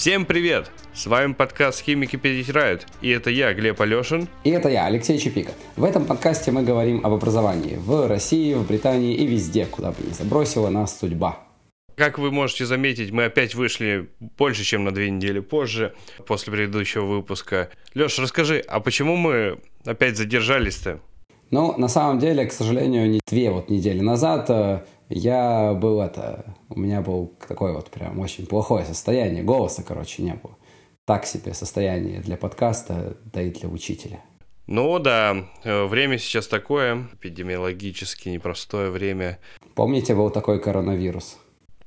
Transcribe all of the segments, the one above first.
Всем привет! С вами подкаст «Химики перетирают» и это я, Глеб Алешин. И это я, Алексей Чепика. В этом подкасте мы говорим об образовании в России, в Британии и везде, куда бы ни забросила нас судьба. Как вы можете заметить, мы опять вышли больше, чем на две недели позже, после предыдущего выпуска. Леш, расскажи, а почему мы опять задержались-то? Ну, на самом деле, к сожалению, не две вот недели назад э, я был это... У меня был такое вот прям очень плохое состояние. Голоса, короче, не было. Так себе состояние для подкаста, да и для учителя. Ну да, э, время сейчас такое, эпидемиологически непростое время. Помните, был такой коронавирус?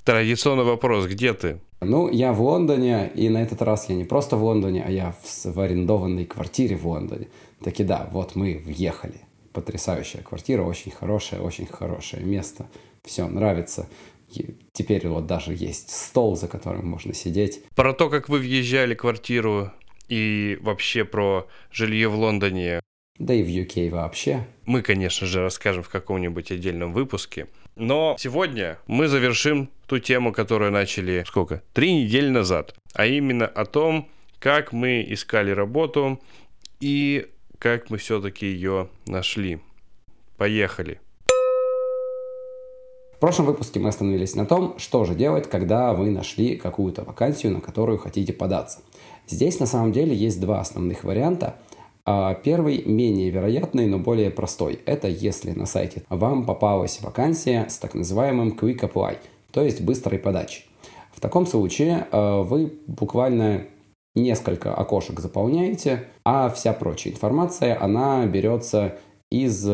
Традиционный вопрос, где ты? Ну, я в Лондоне, и на этот раз я не просто в Лондоне, а я в, в арендованной квартире в Лондоне. Таки да, вот мы въехали. Потрясающая квартира, очень хорошая, очень хорошее место все нравится. Теперь вот даже есть стол, за которым можно сидеть. Про то, как вы въезжали в квартиру и вообще про жилье в Лондоне. Да и в UK вообще. Мы, конечно же, расскажем в каком-нибудь отдельном выпуске. Но сегодня мы завершим ту тему, которую начали сколько? Три недели назад. А именно о том, как мы искали работу и как мы все-таки ее нашли. Поехали прошлом выпуске мы остановились на том, что же делать, когда вы нашли какую-то вакансию, на которую хотите податься. Здесь на самом деле есть два основных варианта. А, первый менее вероятный, но более простой. Это если на сайте вам попалась вакансия с так называемым Quick Apply, то есть быстрой подачей. В таком случае а, вы буквально несколько окошек заполняете, а вся прочая информация, она берется из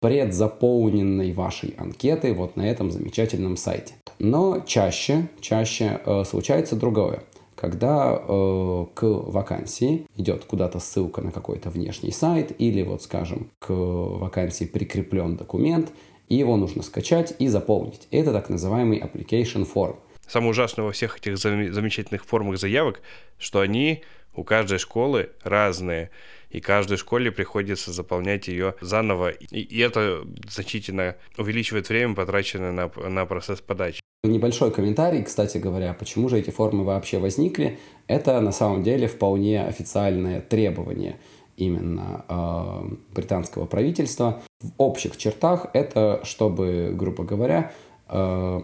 предзаполненной вашей анкеты вот на этом замечательном сайте. Но чаще, чаще э, случается другое. Когда э, к вакансии идет куда-то ссылка на какой-то внешний сайт или вот, скажем, к вакансии прикреплен документ, и его нужно скачать и заполнить. Это так называемый application form. Самое ужасное во всех этих замечательных формах заявок, что они у каждой школы разные и каждой школе приходится заполнять ее заново, и, и это значительно увеличивает время, потраченное на, на процесс подачи. Небольшой комментарий, кстати говоря, почему же эти формы вообще возникли, это на самом деле вполне официальное требование именно э, британского правительства. В общих чертах это, чтобы, грубо говоря, э,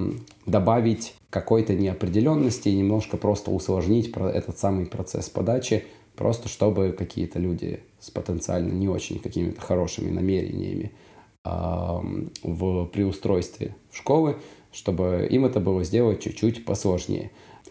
добавить какой-то неопределенности и немножко просто усложнить этот самый процесс подачи Просто чтобы какие-то люди с потенциально не очень какими-то хорошими намерениями э, в, при устройстве в школы, чтобы им это было сделать чуть-чуть посложнее.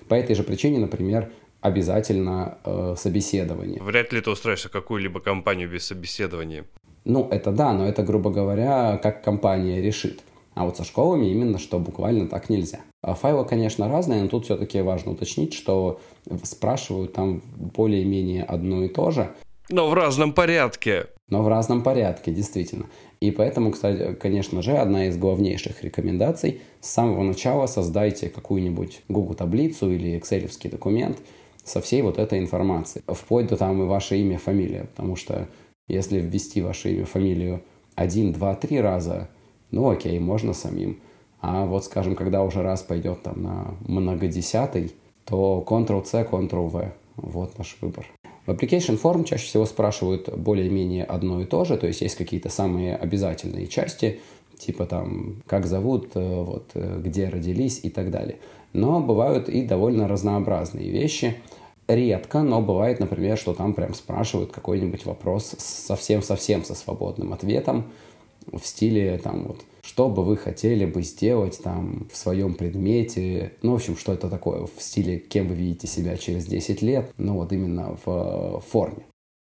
По этой же причине, например, обязательно э, собеседование. Вряд ли ты устроишься какую-либо компанию без собеседования. Ну, это да, но это, грубо говоря, как компания решит. А вот со школами именно что буквально так нельзя. А файлы, конечно, разные, но тут все-таки важно уточнить, что спрашивают там более-менее одно и то же. Но в разном порядке. Но в разном порядке, действительно. И поэтому, кстати, конечно же, одна из главнейших рекомендаций с самого начала создайте какую-нибудь Google таблицу или Excel документ со всей вот этой информацией. Вплоть до там и ваше имя, фамилия. Потому что если ввести ваше имя, фамилию один, два, три раза, ну окей, можно самим. А вот, скажем, когда уже раз пойдет там на многодесятый, то Ctrl-C, Ctrl-V. Вот наш выбор. В application form чаще всего спрашивают более-менее одно и то же, то есть есть какие-то самые обязательные части, типа там, как зовут, э, вот, э, где родились и так далее. Но бывают и довольно разнообразные вещи. Редко, но бывает, например, что там прям спрашивают какой-нибудь вопрос совсем-совсем со свободным ответом, в стиле там вот что бы вы хотели бы сделать там в своем предмете, ну, в общем, что это такое в стиле, кем вы видите себя через 10 лет, ну, вот именно в форме.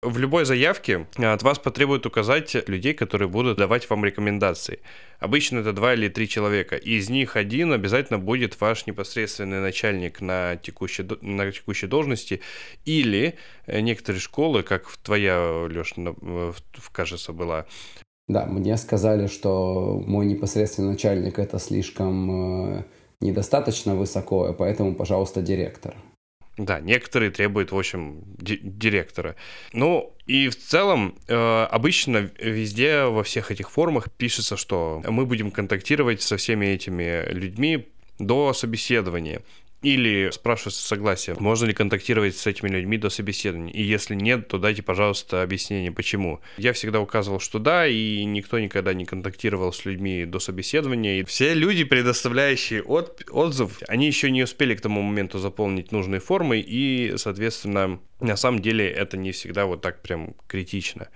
В любой заявке от вас потребуют указать людей, которые будут давать вам рекомендации. Обычно это два или три человека. Из них один обязательно будет ваш непосредственный начальник на текущей, на текущей должности. Или некоторые школы, как твоя, Леша, кажется, была, да, мне сказали, что мой непосредственный начальник это слишком э, недостаточно высоко, поэтому, пожалуйста, директор. Да, некоторые требуют, в общем, ди- директора. Ну, и в целом, э, обычно везде, во всех этих формах пишется, что мы будем контактировать со всеми этими людьми до собеседования. Или спрашивать согласие, можно ли контактировать с этими людьми до собеседования. И если нет, то дайте, пожалуйста, объяснение, почему. Я всегда указывал, что да, и никто никогда не контактировал с людьми до собеседования. И все люди, предоставляющие от, отзыв, они еще не успели к тому моменту заполнить нужные формы, и, соответственно, на самом деле это не всегда вот так прям критично.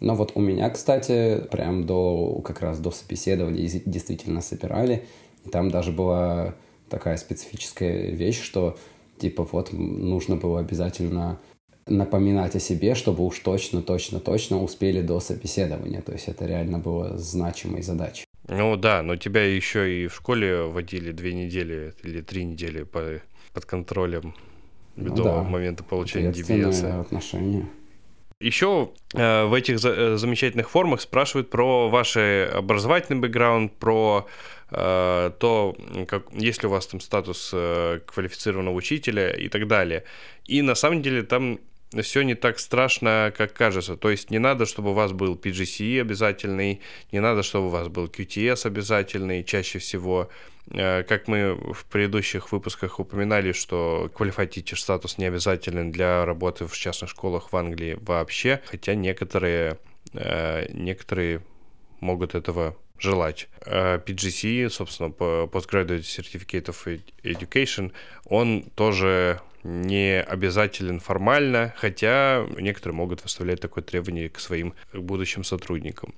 Но вот у меня, кстати, прям до, как раз до собеседования действительно собирали. Там даже была такая специфическая вещь, что типа вот нужно было обязательно напоминать о себе, чтобы уж точно, точно, точно успели до собеседования. То есть это реально было значимой задачей. Ну да, но тебя еще и в школе водили две недели или три недели по, под контролем ну, до да. момента получения DBS. отношения. Еще э, в этих за, э, замечательных формах спрашивают про ваш образовательный бэкграунд, про Э, то как, есть ли у вас там статус э, квалифицированного учителя и так далее. И на самом деле там все не так страшно, как кажется. То есть не надо, чтобы у вас был PGCE обязательный, не надо, чтобы у вас был QTS обязательный чаще всего. Э, как мы в предыдущих выпусках упоминали, что Qualified статус не обязателен для работы в частных школах в Англии вообще, хотя некоторые, некоторые могут этого желать. А PGC, собственно, Postgraduate Certificate of Education, он тоже не обязателен формально, хотя некоторые могут выставлять такое требование к своим будущим сотрудникам.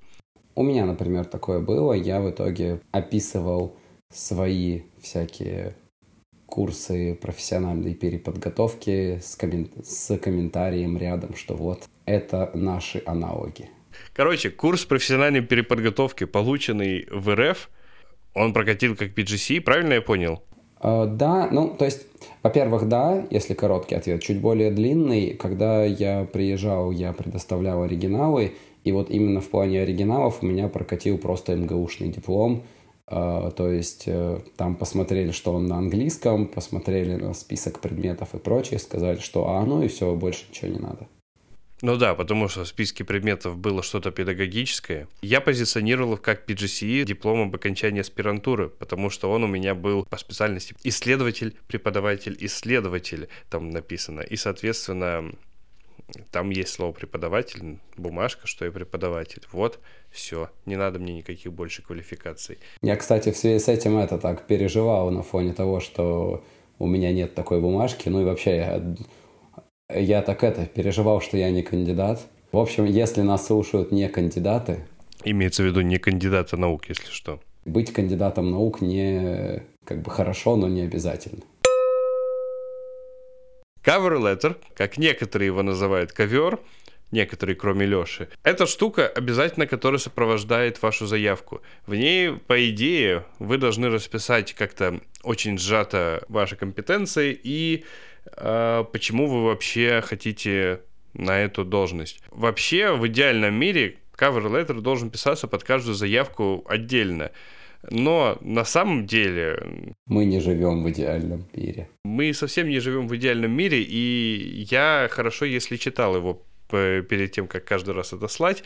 У меня, например, такое было. Я в итоге описывал свои всякие курсы профессиональной переподготовки с, коммен... с комментарием рядом, что вот это наши аналоги. Короче, курс профессиональной переподготовки, полученный в РФ, он прокатил как PGC, правильно я понял? Uh, да, ну, то есть, во-первых, да, если короткий ответ, чуть более длинный. Когда я приезжал, я предоставлял оригиналы, и вот именно в плане оригиналов у меня прокатил просто МГУшный диплом. Uh, то есть, uh, там посмотрели, что он на английском, посмотрели на список предметов и прочее, сказали, что а, ну и все, больше ничего не надо. Ну да, потому что в списке предметов было что-то педагогическое. Я позиционировал как PGCE диплом об окончании аспирантуры, потому что он у меня был по специальности исследователь, преподаватель, исследователь там написано. И, соответственно, там есть слово преподаватель, бумажка, что я преподаватель. Вот, все, не надо мне никаких больше квалификаций. Я, кстати, в связи с этим это так переживал на фоне того, что у меня нет такой бумажки. Ну и вообще я так это, переживал, что я не кандидат. В общем, если нас слушают не кандидаты... Имеется в виду не кандидаты наук, если что. Быть кандидатом наук не как бы хорошо, но не обязательно. Cover letter, как некоторые его называют ковер, некоторые, кроме Лёши. Это штука обязательно, которая сопровождает вашу заявку. В ней, по идее, вы должны расписать как-то очень сжато ваши компетенции и почему вы вообще хотите на эту должность. Вообще, в идеальном мире cover letter должен писаться под каждую заявку отдельно. Но на самом деле... Мы не живем в идеальном мире. Мы совсем не живем в идеальном мире, и я хорошо, если читал его перед тем, как каждый раз это слать.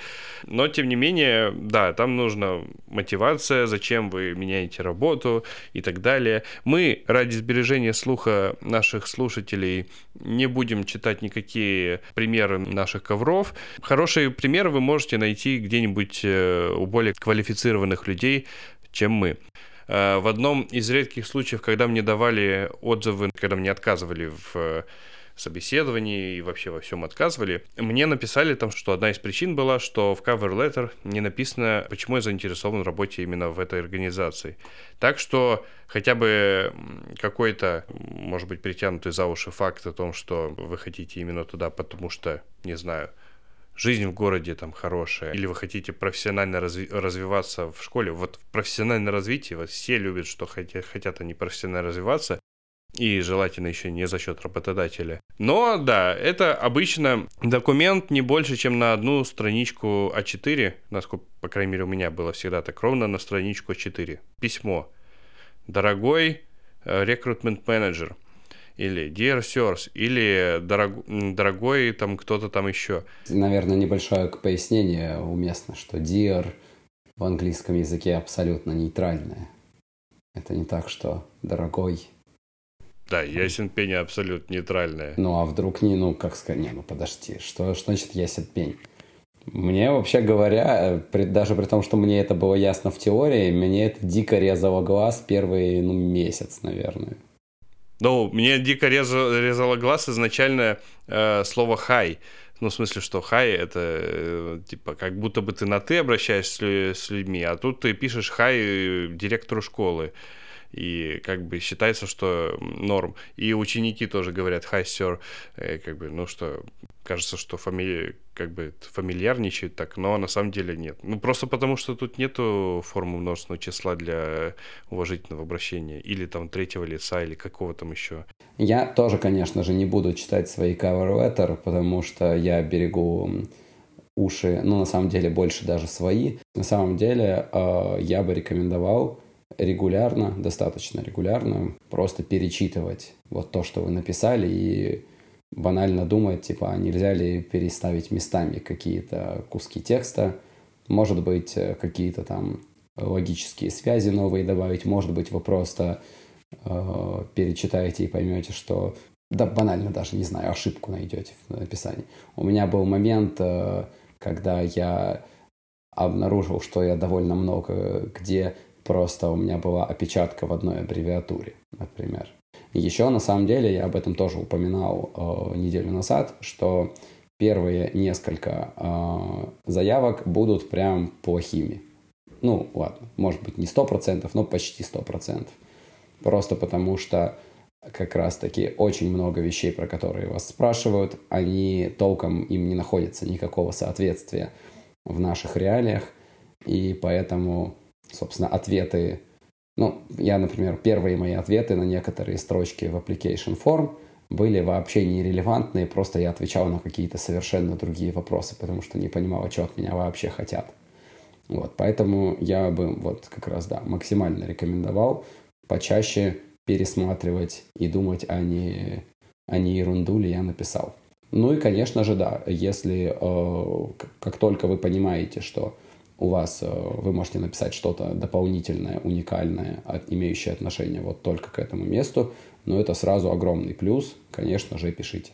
Но, тем не менее, да, там нужна мотивация, зачем вы меняете работу и так далее. Мы ради сбережения слуха наших слушателей не будем читать никакие примеры наших ковров. Хорошие примеры вы можете найти где-нибудь э, у более квалифицированных людей, чем мы. Э, в одном из редких случаев, когда мне давали отзывы, когда мне отказывали в собеседовании и вообще во всем отказывали. Мне написали там, что одна из причин была, что в cover letter не написано, почему я заинтересован в работе именно в этой организации. Так что хотя бы какой-то, может быть, притянутый за уши факт о том, что вы хотите именно туда, потому что, не знаю, жизнь в городе там хорошая, или вы хотите профессионально разви- развиваться в школе. Вот в профессиональном развитии вот все любят, что хотят, хотят они профессионально развиваться, и желательно еще не за счет работодателя. Но да, это обычно документ не больше, чем на одну страничку А4, насколько, по крайней мере, у меня было всегда так ровно на страничку А4. Письмо. Дорогой рекрутмент э, менеджер или Dear Sirs, или дорог, дорогой там кто-то там еще. Наверное, небольшое пояснение уместно, что Dear в английском языке абсолютно нейтральное. Это не так, что дорогой Да, ясен пень абсолютно нейтральная. Ну, а вдруг не, ну, как сказать, не, ну, подожди, что, что значит ясен пень? Мне, вообще говоря, при, даже при том, что мне это было ясно в теории, мне это дико резало глаз первый, ну, месяц, наверное. Ну, мне дико резало, резало глаз изначально э, слово «хай». Ну, в смысле, что хай это э, типа как будто бы ты на ты обращаешься с, с людьми, а тут ты пишешь хай директору школы. И как бы считается, что норм. И ученики тоже говорят hi, sir. Э, как бы, ну что, кажется, что фамилия как бы фамильярничает так, но на самом деле нет. Ну, просто потому, что тут нету формы множественного числа для уважительного обращения. Или там третьего лица, или какого там еще. Я тоже, конечно же, не буду читать свои cover letter, потому что я берегу уши, ну, на самом деле, больше даже свои. На самом деле, э, я бы рекомендовал регулярно, достаточно регулярно, просто перечитывать вот то, что вы написали, и банально думать, типа, а нельзя ли переставить местами какие-то куски текста, может быть, э, какие-то там логические связи новые добавить, может быть, вы просто э, перечитаете и поймете, что да банально даже, не знаю, ошибку найдете в написании. У меня был момент, э, когда я обнаружил, что я довольно много где просто у меня была опечатка в одной аббревиатуре, например. Еще, на самом деле, я об этом тоже упоминал э, неделю назад, что первые несколько э, заявок будут прям плохими. Ну, ладно, может быть, не 100%, но почти 100%. Просто потому что как раз-таки очень много вещей, про которые вас спрашивают, они толком им не находятся никакого соответствия в наших реалиях, и поэтому собственно, ответы. Ну, я, например, первые мои ответы на некоторые строчки в application form были вообще нерелевантные, просто я отвечал на какие-то совершенно другие вопросы, потому что не понимал, что от меня вообще хотят. Вот, поэтому я бы вот как раз, да, максимально рекомендовал почаще пересматривать и думать, а не, а не ерунду ли я написал. Ну и, конечно же, да, если э, как только вы понимаете, что у вас э, вы можете написать что-то дополнительное, уникальное, имеющее отношение вот только к этому месту, но это сразу огромный плюс, конечно же, пишите.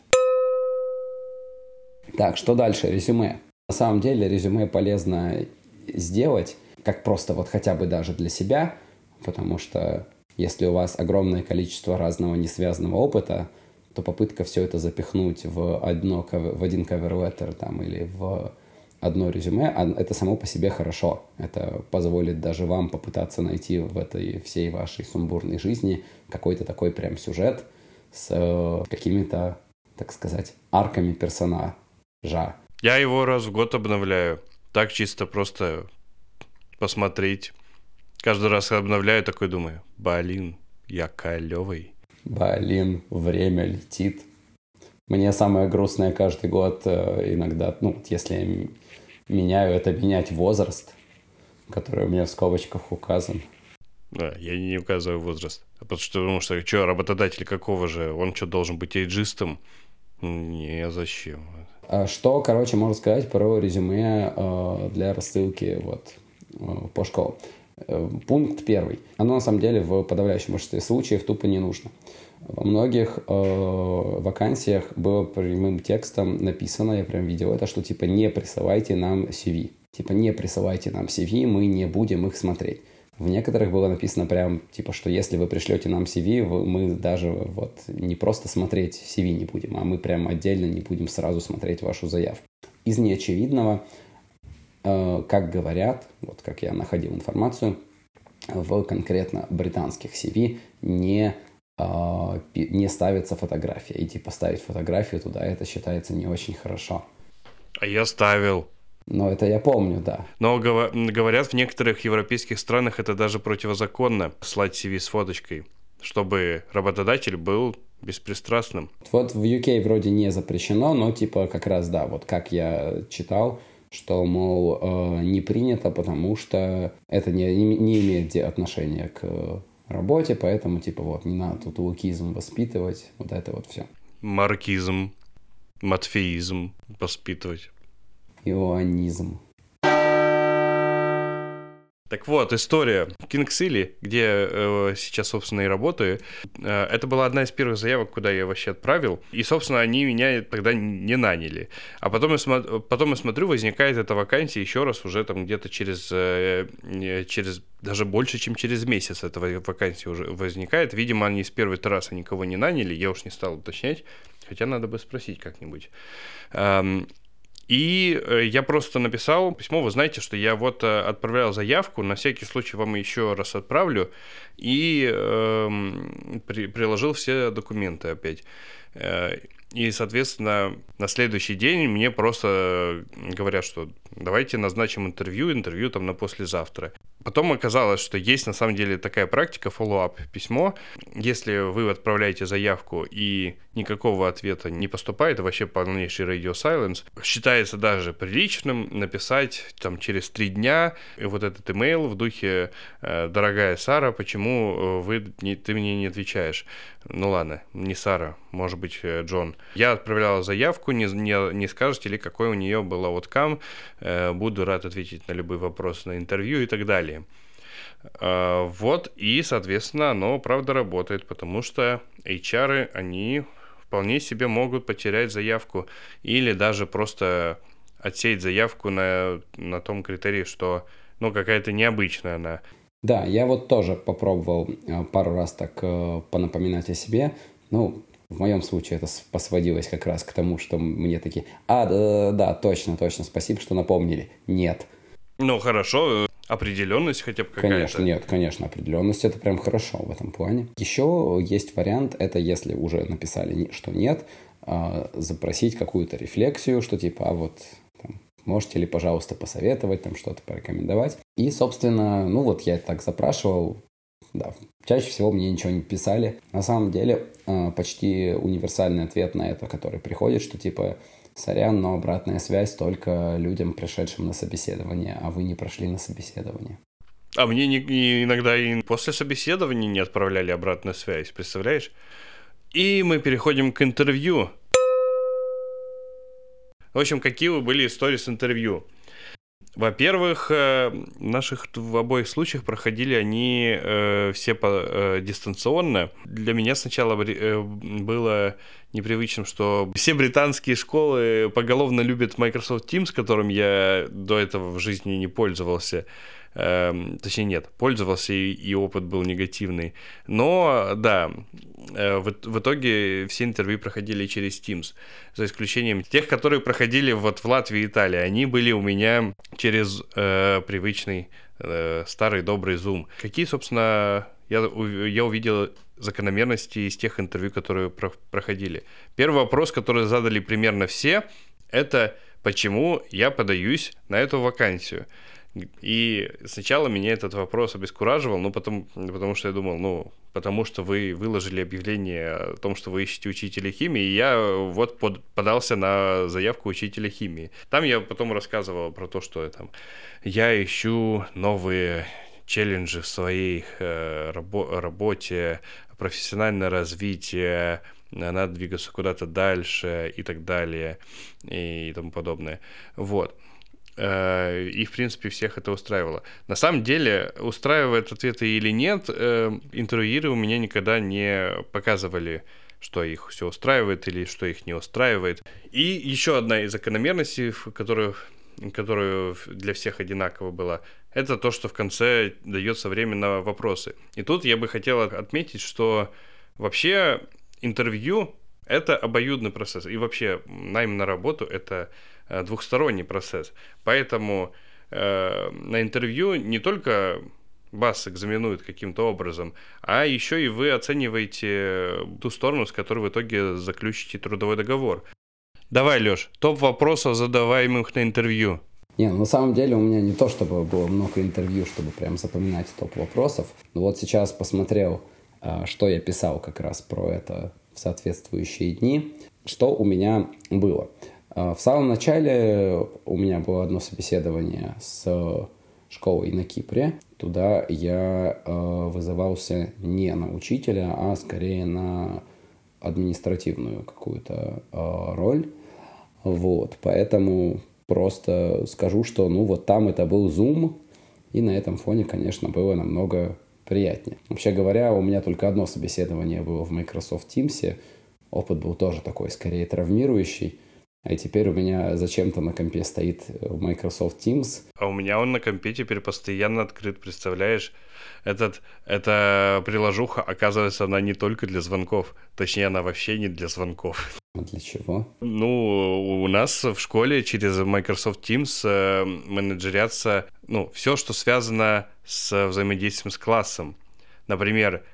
Так, что дальше? Резюме. На самом деле резюме полезно сделать, как просто вот хотя бы даже для себя, потому что если у вас огромное количество разного несвязанного опыта, то попытка все это запихнуть в, одно, в один cover там, или в одно резюме, а это само по себе хорошо. Это позволит даже вам попытаться найти в этой всей вашей сумбурной жизни какой-то такой прям сюжет с э, какими-то, так сказать, арками персонажа. Я его раз в год обновляю. Так чисто просто посмотреть. Каждый раз обновляю, такой думаю, блин, я клевый. Блин, время летит. Мне самое грустное каждый год э, иногда, ну, если меняю, это менять возраст, который у меня в скобочках указан. Да, я не указываю возраст. А потому что, потому что, что, работодатель какого же? Он что, должен быть эйджистом? Не, зачем? А что, короче, можно сказать про резюме э, для рассылки вот, э, по школам? Э, пункт первый. Оно на самом деле в подавляющем большинстве случаев тупо не нужно. Во многих э, вакансиях было прямым текстом написано, я прям видел это, что типа не присылайте нам CV. Типа не присылайте нам CV, мы не будем их смотреть. В некоторых было написано прям, типа, что если вы пришлете нам CV, мы даже вот не просто смотреть CV не будем, а мы прям отдельно не будем сразу смотреть вашу заявку. Из неочевидного, э, как говорят, вот как я находил информацию, в конкретно британских CV не не ставится фотография. И типа ставить фотографию туда, это считается не очень хорошо. А я ставил. Но это я помню, да. Но говорят, в некоторых европейских странах это даже противозаконно слать CV с фоточкой, чтобы работодатель был беспристрастным. Вот в UK вроде не запрещено, но типа как раз да, вот как я читал, что, мол, э, не принято, потому что это не, не имеет отношения к работе, поэтому, типа, вот, не надо тут лукизм воспитывать, вот это вот все. Маркизм, матфеизм воспитывать. Иоаннизм. Так вот, история Кингсили, где э, сейчас, собственно, и работаю, э, это была одна из первых заявок, куда я вообще отправил. И, собственно, они меня тогда не наняли. А потом я, смо- потом я смотрю, возникает эта вакансия еще раз уже там где-то через, э, через даже больше, чем через месяц эта вакансия уже возникает. Видимо, они с первого раз никого не наняли, я уж не стал уточнять. Хотя надо бы спросить как-нибудь. И э, я просто написал письмо, вы знаете, что я вот э, отправлял заявку, на всякий случай вам еще раз отправлю, и э, при, приложил все документы опять. Э, и, соответственно, на следующий день мне просто говорят, что давайте назначим интервью, интервью там на послезавтра. Потом оказалось, что есть на самом деле такая практика, follow-up письмо. Если вы отправляете заявку и никакого ответа не поступает, вообще полнейший radio silence, считается даже приличным написать там через три дня вот этот имейл в духе «Э, «Дорогая Сара, почему э, вы, ты мне не отвечаешь?» Ну ладно, не Сара, может быть, э, Джон. Я отправляла заявку, не, не, не скажете ли, какой у нее был ауткам, буду рад ответить на любые вопросы на интервью и так далее. Вот, и, соответственно, оно, правда, работает, потому что HR, они вполне себе могут потерять заявку или даже просто отсеять заявку на, на том критерии, что ну, какая-то необычная она. Да, я вот тоже попробовал э, пару раз так э, понапоминать о себе. Ну, в моем случае это посводилось как раз к тому, что мне такие, а, да, да, точно, точно, спасибо, что напомнили. Нет. Ну, хорошо, э, определенность хотя бы какая-то. Конечно, нет, конечно, определенность это прям хорошо в этом плане. Еще есть вариант, это если уже написали, что нет, а, запросить какую-то рефлексию, что типа, а вот там, можете ли, пожалуйста, посоветовать, там что-то порекомендовать. И, собственно, ну вот я так запрашивал, да, чаще всего мне ничего не писали. На самом деле, а, почти универсальный ответ на это, который приходит, что типа, сорян, но обратная связь только людям, пришедшим на собеседование, а вы не прошли на собеседование. А мне не, не, иногда и после собеседования не отправляли обратную связь, представляешь? И мы переходим к интервью. В общем, какие вы были истории с интервью? Во-первых, э, в наших в обоих случаях проходили они э, все по, э, дистанционно. Для меня сначала было непривычным, что все британские школы поголовно любят Microsoft Teams, которым я до этого в жизни не пользовался. Эм, точнее, нет, пользовался и, и опыт был негативный. Но, да, э, в, в итоге все интервью проходили через Teams, за исключением тех, которые проходили вот в Латвии и Италии. Они были у меня через э, привычный э, старый добрый Zoom. Какие, собственно, я, я увидел закономерности из тех интервью, которые про проходили. Первый вопрос, который задали примерно все, это почему я подаюсь на эту вакансию. И сначала меня этот вопрос обескураживал, но потом, потому что я думал, ну, потому что вы выложили объявление о том, что вы ищете учителя химии, и я вот под, подался на заявку учителя химии. Там я потом рассказывал про то, что там, я ищу новые челленджи в своей э, рабо- работе, профессиональное развитие, надо двигаться куда-то дальше и так далее и тому подобное. Вот. Э, и, в принципе, всех это устраивало. На самом деле, устраивает ответы или нет, э, интервьюеры у меня никогда не показывали, что их все устраивает или что их не устраивает. И еще одна из закономерностей, которую, которую для всех одинаково была, это то, что в конце дается время на вопросы. И тут я бы хотел отметить, что вообще интервью — это обоюдный процесс. И вообще найм на работу — это двухсторонний процесс. Поэтому э, на интервью не только вас экзаменуют каким-то образом, а еще и вы оцениваете ту сторону, с которой в итоге заключите трудовой договор. Давай, Леш, топ вопросов, задаваемых на интервью. Не, ну, на самом деле у меня не то, чтобы было много интервью, чтобы прям запоминать топ вопросов. Но вот сейчас посмотрел, э, что я писал как раз про это в соответствующие дни. Что у меня было? А, в самом начале у меня было одно собеседование с школой на Кипре. Туда я э, вызывался не на учителя, а скорее на административную какую-то э, роль. Вот, поэтому просто скажу, что ну вот там это был Zoom, И на этом фоне, конечно, было намного приятнее. Вообще говоря, у меня только одно собеседование было в Microsoft Teams. Опыт был тоже такой, скорее травмирующий. А теперь у меня зачем-то на компе стоит Microsoft Teams. А у меня он на компе теперь постоянно открыт, представляешь? Этот, эта приложуха, оказывается, она не только для звонков. Точнее, она вообще не для звонков. А для чего? Ну, у нас в школе через Microsoft Teams э, менеджерятся, ну, все, что связано с взаимодействием с классом. Например,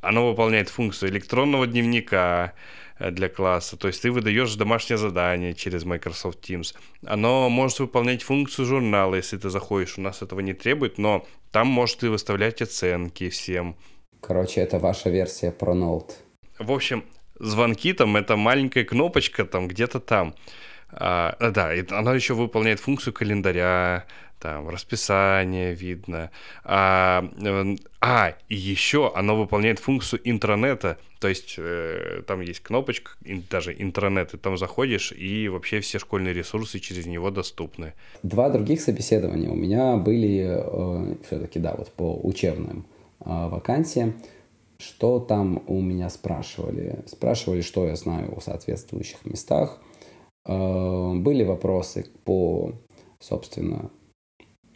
оно выполняет функцию электронного дневника, Э, для класса. То есть ты выдаешь домашнее задание через Microsoft Teams. Оно может выполнять функцию журнала, если ты заходишь. У нас этого не требует, но там может и выставлять оценки всем. Короче, это ваша версия про Note. В общем, звонки там это маленькая кнопочка там где-то там. А, да, и она еще выполняет функцию календаря, там расписание видно. А, э, а и еще оно выполняет функцию интранета, то есть э, там есть кнопочка, даже интранет, и там заходишь, и вообще все школьные ресурсы через него доступны. Два других собеседования у меня были э, все-таки, да, вот по учебным э, вакансиям. Что там у меня спрашивали? Спрашивали, что я знаю о соответствующих местах. Э, были вопросы по, собственно,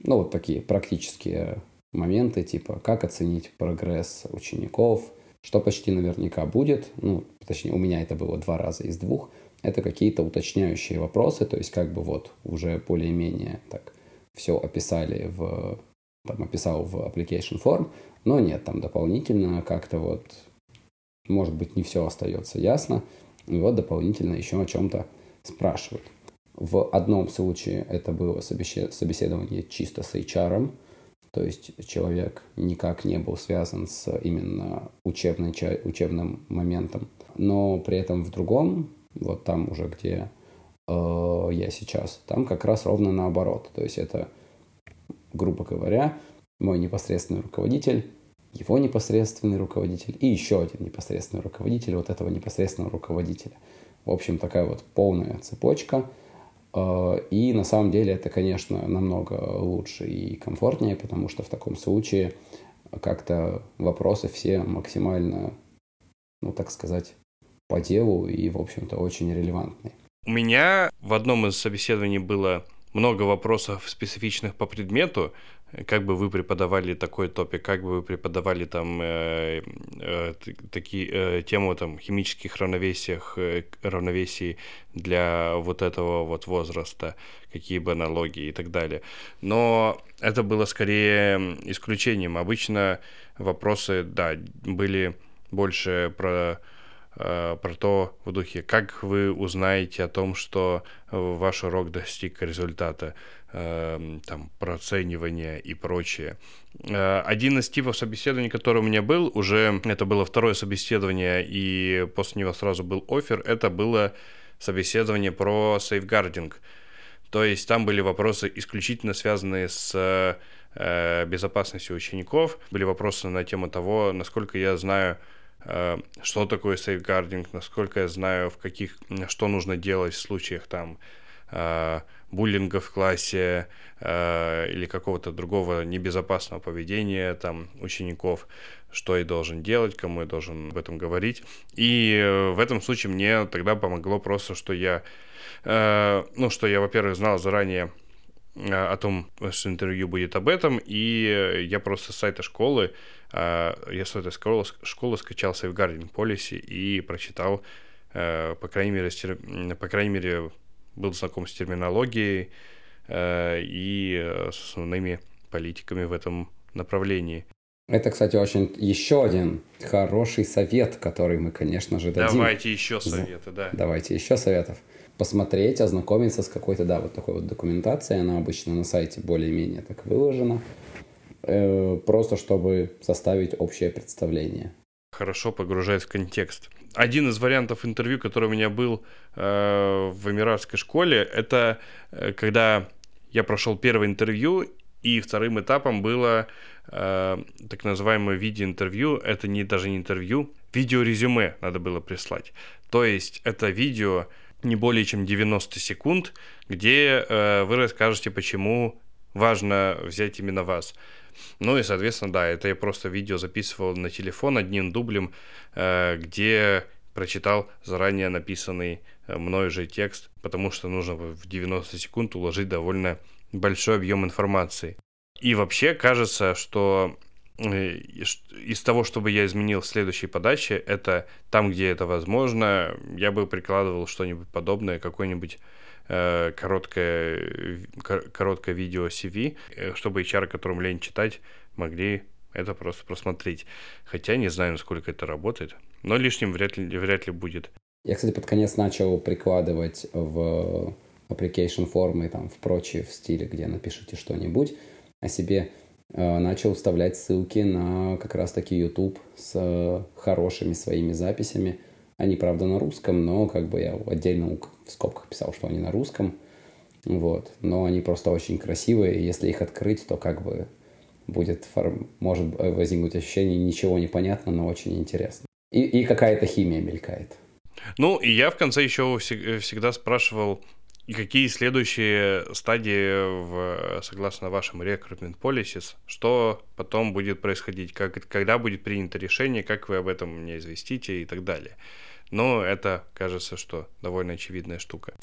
ну, вот такие практические моменты, типа, как оценить прогресс учеников, что почти наверняка будет, ну, точнее, у меня это было два раза из двух, это какие-то уточняющие вопросы, то есть как бы вот уже более-менее так все описали в, там, описал в application form, но нет, там дополнительно как-то вот, может быть, не все остается ясно, и вот дополнительно еще о чем-то спрашивают. В одном случае это было собеседование чисто с HR, то есть человек никак не был связан с именно учебной, учебным моментом. Но при этом в другом, вот там уже, где э, я сейчас, там как раз ровно наоборот. То есть это, грубо говоря, мой непосредственный руководитель, его непосредственный руководитель и еще один непосредственный руководитель вот этого непосредственного руководителя. В общем, такая вот полная цепочка – и на самом деле это, конечно, намного лучше и комфортнее, потому что в таком случае как-то вопросы все максимально, ну так сказать, по делу и, в общем-то, очень релевантные. У меня в одном из собеседований было много вопросов специфичных по предмету, как бы вы преподавали такой топик, как бы вы преподавали там э, э, такие э, тему там химических равновесиях, э, равновесий для вот этого вот возраста, какие бы аналогии и так далее. Но это было скорее исключением. Обычно вопросы, да, были больше про про то в духе, как вы узнаете о том, что ваш урок достиг результата, э, там, проценивания и прочее. Э, один из типов собеседований, который у меня был, уже это было второе собеседование, и после него сразу был офер, это было собеседование про сейфгардинг. То есть там были вопросы исключительно связанные с безопасностью учеников, были вопросы на тему того, насколько я знаю Э, что такое сейфгардинг, насколько я знаю, в каких, что нужно делать в случаях там э, буллинга в классе э, или какого-то другого небезопасного поведения там учеников, что я должен делать, кому я должен об этом говорить. И в этом случае мне тогда помогло просто, что я, ну, что я, во-первых, знал заранее о том, что интервью будет об этом, и я просто с сайта школы а, я с этой школы, школы скачал Safeguarding Policy и прочитал, э, по крайней мере, по крайней мере, был знаком с терминологией э, и э, с основными политиками в этом направлении. Это, кстати, очень еще один хороший совет, который мы, конечно же, дадим. Давайте еще советы, да. Давайте еще советов. Посмотреть, ознакомиться с какой-то, да, вот такой вот документацией. Она обычно на сайте более-менее так выложена. Э, просто чтобы составить общее представление. Хорошо погружает в контекст. Один из вариантов интервью, который у меня был э, в эмиратской школе, это э, когда я прошел первое интервью, и вторым этапом было э, так называемое видеоинтервью. Это не даже не интервью, видеорезюме надо было прислать. То есть это видео не более чем 90 секунд, где э, вы расскажете, почему важно взять именно вас. Ну и, соответственно, да, это я просто видео записывал на телефон одним дублем, э, где прочитал заранее написанный э, мною же текст, потому что нужно в 90 секунд уложить довольно большой объем информации. И вообще кажется, что из того, чтобы я изменил в следующей подаче, это там, где это возможно, я бы прикладывал что-нибудь подобное, какой-нибудь э, короткое, короткое видео CV, э, чтобы HR, которым лень читать, могли это просто просмотреть. Хотя не знаю, насколько это работает, но лишним вряд ли, вряд ли будет. Я, кстати, под конец начал прикладывать в application формы, там, в прочие, в стиле, где напишите что-нибудь о себе, э, начал вставлять ссылки на как раз-таки YouTube с э, хорошими своими записями. Они, правда, на русском, но как бы я отдельно в скобках писал, что они на русском. Вот. Но они просто очень красивые, если их открыть, то как бы будет, может возникнуть ощущение, ничего не понятно, но очень интересно. И, и какая-то химия мелькает. Ну, и я в конце еще всегда спрашивал, и какие следующие стадии, в, согласно вашему recruitment policies, что потом будет происходить, как, когда будет принято решение, как вы об этом мне известите и так далее. Но это, кажется, что довольно очевидная штука.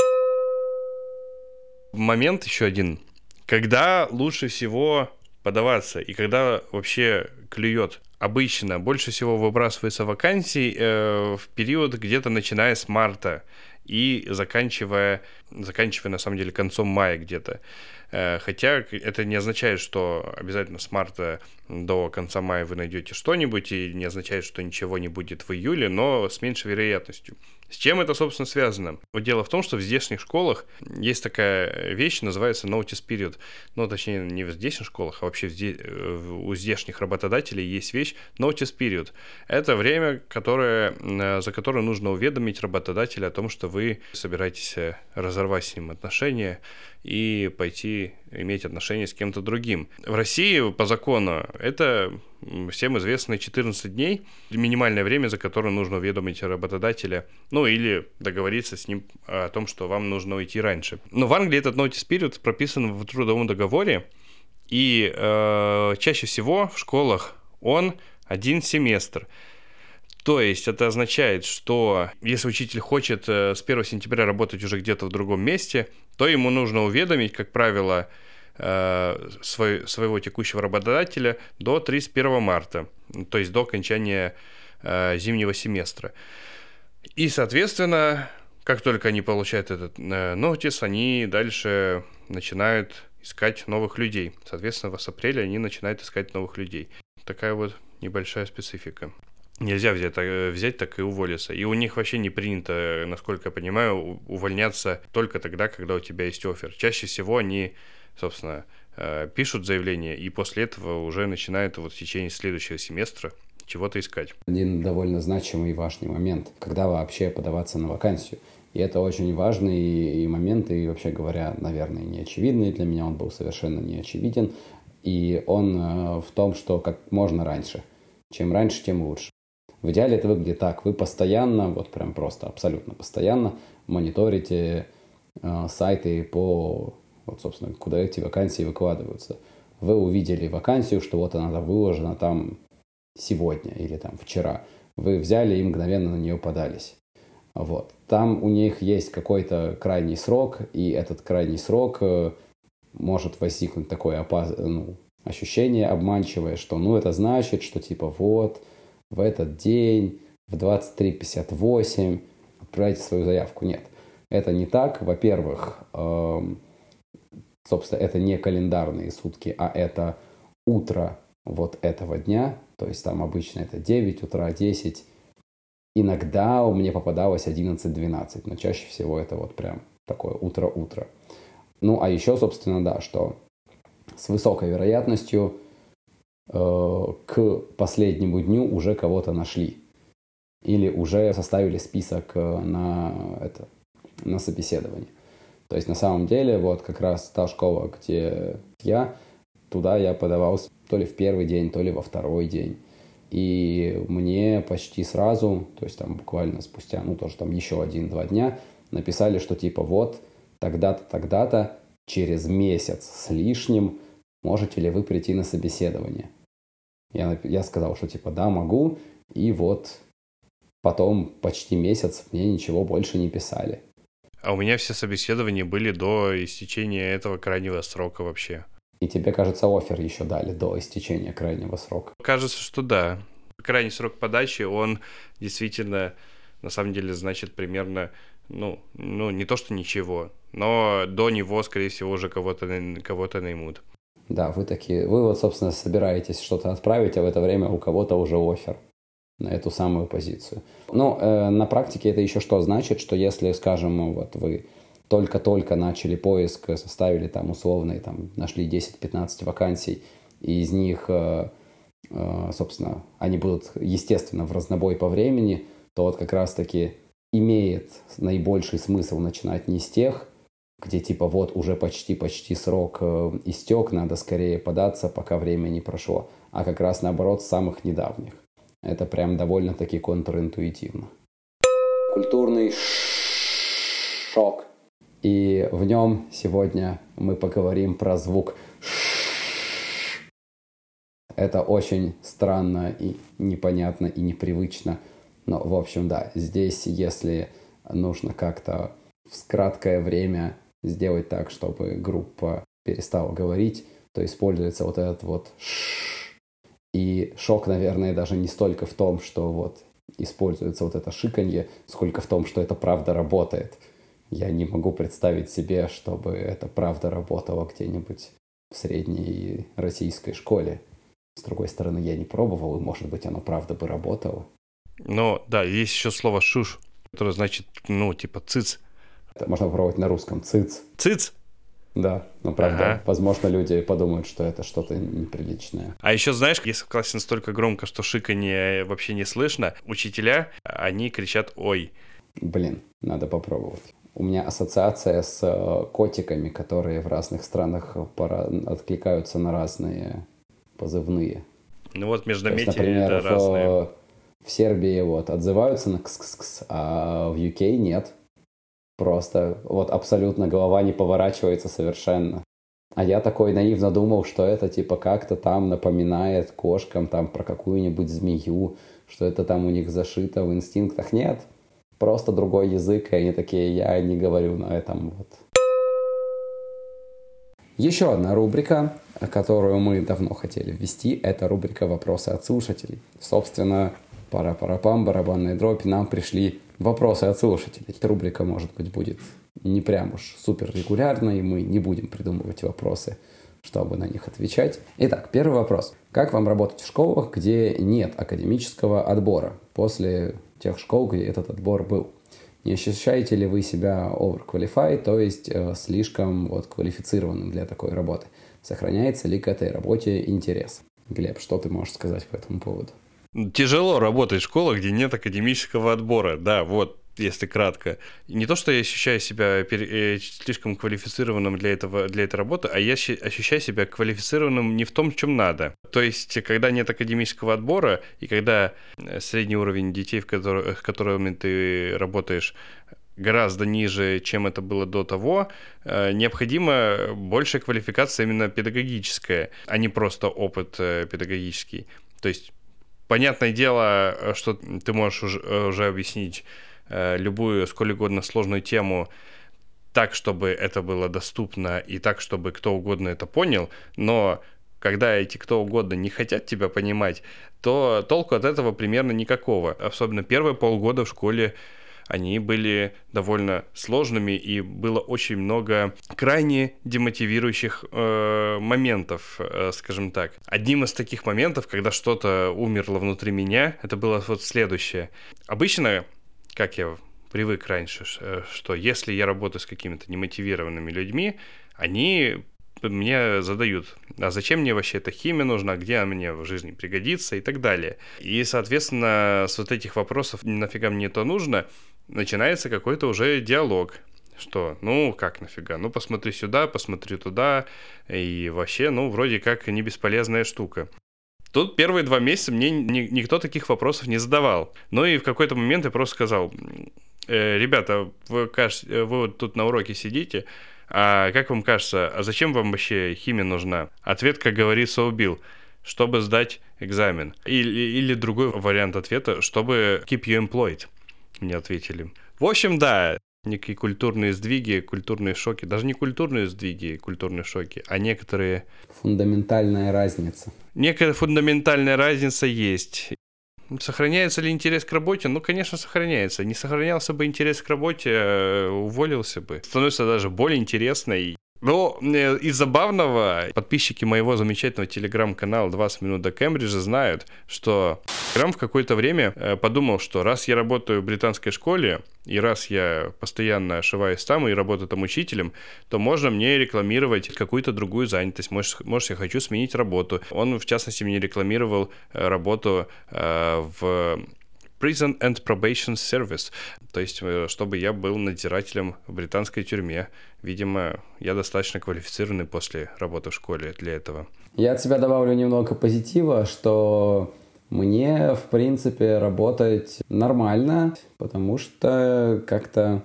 Момент еще один. Когда лучше всего подаваться и когда вообще клюет? Обычно больше всего выбрасывается вакансий э, в период где-то начиная с марта и заканчивая, заканчивая на самом деле концом мая где-то. Э, хотя это не означает, что обязательно с марта до конца мая вы найдете что-нибудь, и не означает, что ничего не будет в июле, но с меньшей вероятностью. С чем это, собственно, связано? Дело в том, что в здешних школах есть такая вещь, называется notice period. Ну, точнее, не в здешних школах, а вообще э, у здешних работодателей есть вещь notice period. Это время, которое, э, за которое нужно уведомить работодателя о том, что вы собираетесь разорвать с ним отношения и пойти иметь отношения с кем-то другим. В России по закону это всем известные 14 дней, минимальное время, за которое нужно уведомить работодателя, ну или договориться с ним о том, что вам нужно уйти раньше. Но в Англии этот notice period прописан в трудовом договоре, и э, чаще всего в школах он один семестр. То есть это означает, что если учитель хочет э, с 1 сентября работать уже где-то в другом месте, то ему нужно уведомить, как правило, Э, свой, своего текущего работодателя до 31 марта, то есть до окончания э, зимнего семестра. И, соответственно, как только они получают этот нотис, они дальше начинают искать новых людей. Соответственно, с апреля они начинают искать новых людей. Такая вот небольшая специфика. Нельзя взять, взять так и уволиться. И у них вообще не принято, насколько я понимаю, увольняться только тогда, когда у тебя есть офер. Чаще всего они собственно, э, пишут заявление, и после этого уже начинают вот в течение следующего семестра чего-то искать. Один довольно значимый и важный момент, когда вообще подаваться на вакансию. И это очень важный и момент, и вообще говоря, наверное, не очевидный. Для меня он был совершенно не очевиден. И он э, в том, что как можно раньше. Чем раньше, тем лучше. В идеале это выглядит так. Вы постоянно, вот прям просто абсолютно постоянно мониторите э, сайты по вот, собственно, куда эти вакансии выкладываются. Вы увидели вакансию, что вот она выложена там сегодня или там вчера. Вы взяли и мгновенно на нее подались. Вот. Там у них есть какой-то крайний срок, и этот крайний срок э, может возникнуть такое опас... ну, ощущение обманчивое, что ну это значит, что типа вот в этот день в 23.58 отправляйте свою заявку. Нет, это не так. Во-первых, эм, собственно, это не календарные сутки, а это утро вот этого дня, то есть там обычно это 9 утра, 10, иногда у меня попадалось 11-12, но чаще всего это вот прям такое утро-утро. Ну, а еще, собственно, да, что с высокой вероятностью к последнему дню уже кого-то нашли. Или уже составили список э, на, это, на собеседование. То есть на самом деле вот как раз та школа, где я, туда я подавался то ли в первый день, то ли во второй день. И мне почти сразу, то есть там буквально спустя, ну тоже там еще один-два дня, написали, что типа вот тогда-то, тогда-то через месяц с лишним можете ли вы прийти на собеседование. Я, я сказал, что типа да, могу, и вот потом почти месяц мне ничего больше не писали. А у меня все собеседования были до истечения этого крайнего срока вообще. И тебе, кажется, офер еще дали до истечения крайнего срока. Кажется, что да. Крайний срок подачи, он действительно, на самом деле, значит примерно, ну, ну не то, что ничего, но до него, скорее всего, уже кого-то кого наймут. Да, вы такие, вы вот, собственно, собираетесь что-то отправить, а в это время у кого-то уже офер на эту самую позицию. Ну, э, на практике это еще что значит, что если, скажем, вот вы только-только начали поиск, составили там условные, там, нашли 10-15 вакансий, и из них, э, э, собственно, они будут, естественно, в разнобой по времени, то вот как раз-таки имеет наибольший смысл начинать не с тех, где типа вот уже почти-почти срок э, истек, надо скорее податься, пока время не прошло, а как раз наоборот самых недавних. Это прям довольно-таки контринтуитивно. Культурный шок. И в нем сегодня мы поговорим про звук это очень странно и непонятно и непривычно. Но, в общем, да, здесь, если нужно как-то в краткое время сделать так, чтобы группа перестала говорить, то используется вот этот вот ш и шок, наверное, даже не столько в том, что вот используется вот это шиканье, сколько в том, что это правда работает. Я не могу представить себе, чтобы это правда работало где-нибудь в средней российской школе. С другой стороны, я не пробовал, и, может быть, оно правда бы работало. Ну, да, есть еще слово «шуш», которое значит, ну, типа «циц». Это можно попробовать на русском. «Циц». «Циц»? Да, ну правда, ага. возможно, люди подумают, что это что-то неприличное. А еще знаешь, если в классе настолько громко, что шиканье вообще не слышно, учителя, они кричат «Ой!». Блин, надо попробовать. У меня ассоциация с э, котиками, которые в разных странах пора... откликаются на разные позывные. Ну вот междометия например, это разные. В, в Сербии вот отзываются на кс-кс-кс, а в UK нет. Просто вот абсолютно голова не поворачивается совершенно. А я такой наивно думал, что это типа как-то там напоминает кошкам там про какую-нибудь змею, что это там у них зашито в инстинктах. Нет, просто другой язык, и они такие, я не говорю на этом вот. Еще одна рубрика, которую мы давно хотели ввести, это рубрика «Вопросы от слушателей». Собственно, пара-парапам, барабанные дропи, нам пришли вопросы от слушателей. Рубрика, может быть, будет не прям уж супер регулярной, мы не будем придумывать вопросы, чтобы на них отвечать. Итак, первый вопрос. Как вам работать в школах, где нет академического отбора после тех школ, где этот отбор был? Не ощущаете ли вы себя overqualified, то есть э, слишком вот, квалифицированным для такой работы? Сохраняется ли к этой работе интерес? Глеб, что ты можешь сказать по этому поводу? Тяжело работать в школах, где нет академического отбора. Да, вот если кратко. Не то, что я ощущаю себя э, слишком квалифицированным для, этого, для этой работы, а я ощущаю себя квалифицированным не в том, чем надо. То есть, когда нет академического отбора, и когда э, средний уровень детей, в которых, с которыми ты работаешь, гораздо ниже, чем это было до того, э, необходима большая квалификация именно педагогическая, а не просто опыт педагогический. То есть Понятное дело, э, что ты можешь уже, э, уже объяснить э, любую сколь угодно сложную тему так, чтобы это было доступно и так, чтобы кто угодно это понял, но когда эти кто угодно не хотят тебя понимать, то толку от этого примерно никакого. Особенно первые полгода в школе они были довольно сложными, и было очень много крайне демотивирующих э, моментов, э, скажем так. Одним из таких моментов, когда что-то умерло внутри меня, это было вот следующее. Обычно, как я привык раньше, э, что если я работаю с какими-то немотивированными людьми, они мне задают, а зачем мне вообще эта химия нужна, где она мне в жизни пригодится и так далее. И, соответственно, с вот этих вопросов нафига мне это нужно, начинается какой-то уже диалог. Что, ну, как нафига? Ну, посмотри сюда, посмотри туда, и вообще, ну, вроде как не бесполезная штука. Тут первые два месяца мне ни, никто таких вопросов не задавал. Ну и в какой-то момент я просто сказал, э, ребята, вы, кажется, вы вот тут на уроке сидите, А как вам кажется, а зачем вам вообще химия нужна? Ответ, как говорится, убил. Чтобы сдать экзамен. Или, или другой вариант ответа, чтобы keep you employed. Мне ответили. В общем, да, некие культурные сдвиги, культурные шоки, даже не культурные сдвиги, культурные шоки, а некоторые... Фундаментальная разница. Некая фундаментальная разница есть. Сохраняется ли интерес к работе? Ну, конечно, сохраняется. Не сохранялся бы интерес к работе, э, уволился бы. Становится даже более интересной ну, э, из забавного, подписчики моего замечательного телеграм-канала 20 минут до Кембриджа знают, что Телеграм в какое-то время э, подумал, что раз я работаю в британской школе, и раз я постоянно ошиваюсь там и работаю там учителем, то можно мне рекламировать какую-то другую занятость. Может, может я хочу сменить работу. Он, в частности, мне рекламировал э, работу э, в Prison and Probation Service, то есть э, чтобы я был надзирателем в британской тюрьме. Видимо, я достаточно квалифицированный после работы в школе для этого. Я от себя добавлю немного позитива, что мне, в принципе, работать нормально, потому что как-то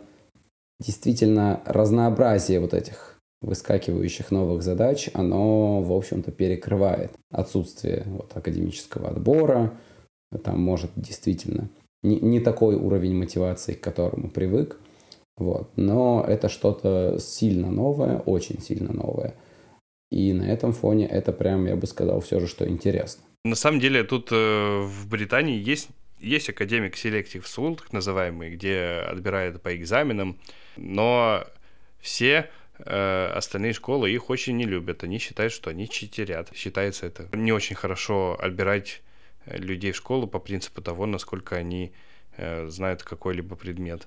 действительно разнообразие вот этих выскакивающих новых задач, оно, в общем-то, перекрывает отсутствие вот, академического отбора, там может действительно не, не такой уровень мотивации, к которому привык, вот. Но это что-то сильно новое, очень сильно новое. И на этом фоне это прям, я бы сказал, все же, что интересно. На самом деле тут э, в Британии есть, есть академик Selective School, так называемый, где отбирают по экзаменам, но все э, остальные школы их очень не любят. Они считают, что они читерят. Считается это не очень хорошо отбирать людей в школу по принципу того, насколько они э, знают какой-либо предмет.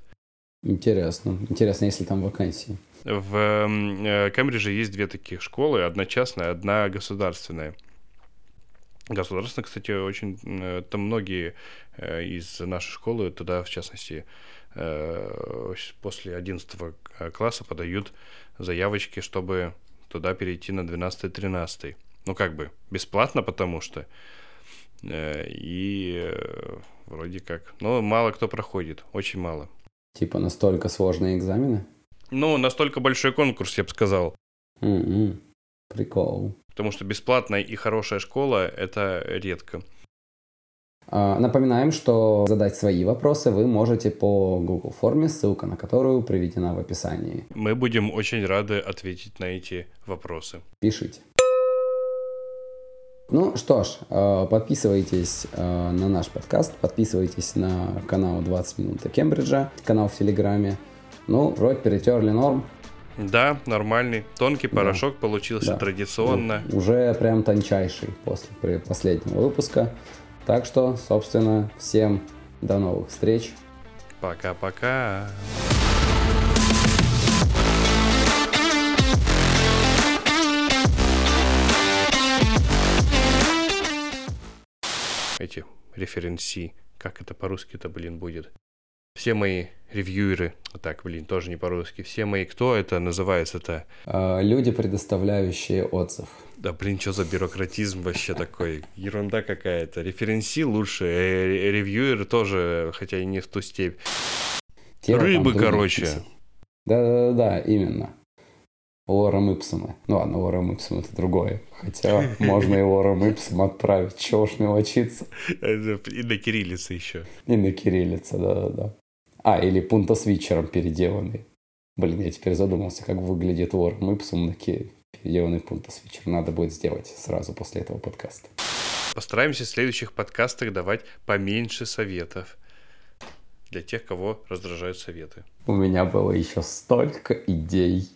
Интересно. Интересно, если там вакансии. В э, Кембридже есть две таких школы, одна частная, одна государственная. Государственная, кстати, очень... Э, там многие из нашей школы туда, в частности, после 11 класса подают заявочки, чтобы туда перейти на 12-13. Ну, как бы, бесплатно, потому что и э, вроде как. Но мало кто проходит, очень мало. Типа настолько сложные экзамены? Ну, настолько большой конкурс, я бы сказал. Mm-hmm. Прикол. Потому что бесплатная и хорошая школа – это редко. А, напоминаем, что задать свои вопросы вы можете по Google форме, ссылка на которую приведена в описании. Мы будем очень рады ответить на эти вопросы. Пишите. Ну что ж, э, подписывайтесь э, на наш подкаст, подписывайтесь на канал 20 минут до Кембриджа, канал в Телеграме. Ну, вроде перетерли норм. Да, нормальный. Тонкий порошок да. получился да. традиционно. Ну, уже прям тончайший после последнего выпуска. Так что, собственно, всем до новых встреч. Пока-пока. Эти референси, как это по-русски-то, блин, будет. Все мои ревьюеры, так, блин, тоже не по-русски, все мои, кто это называется-то? А, люди, предоставляющие отзыв. Да, блин, что за бюрократизм вообще такой? Ерунда какая-то. Референси лучше, э, ревьюер тоже, хотя и не в ту степь. Те, Рыбы, короче. Да-да-да, именно. Лором Ипсома. Ну ладно, Лором Ипсом это другое. Хотя можно и Лором Ипсом отправить. Чего уж мелочиться. И на кириллице еще. И на кириллице, да-да-да. А, или пунта с Вичером переделанный. Блин, я теперь задумался, как выглядит Лором Ипсом на переделанный пунта с Вичер. Надо будет сделать сразу после этого подкаста. Постараемся в следующих подкастах давать поменьше советов для тех, кого раздражают советы. У меня было еще столько идей.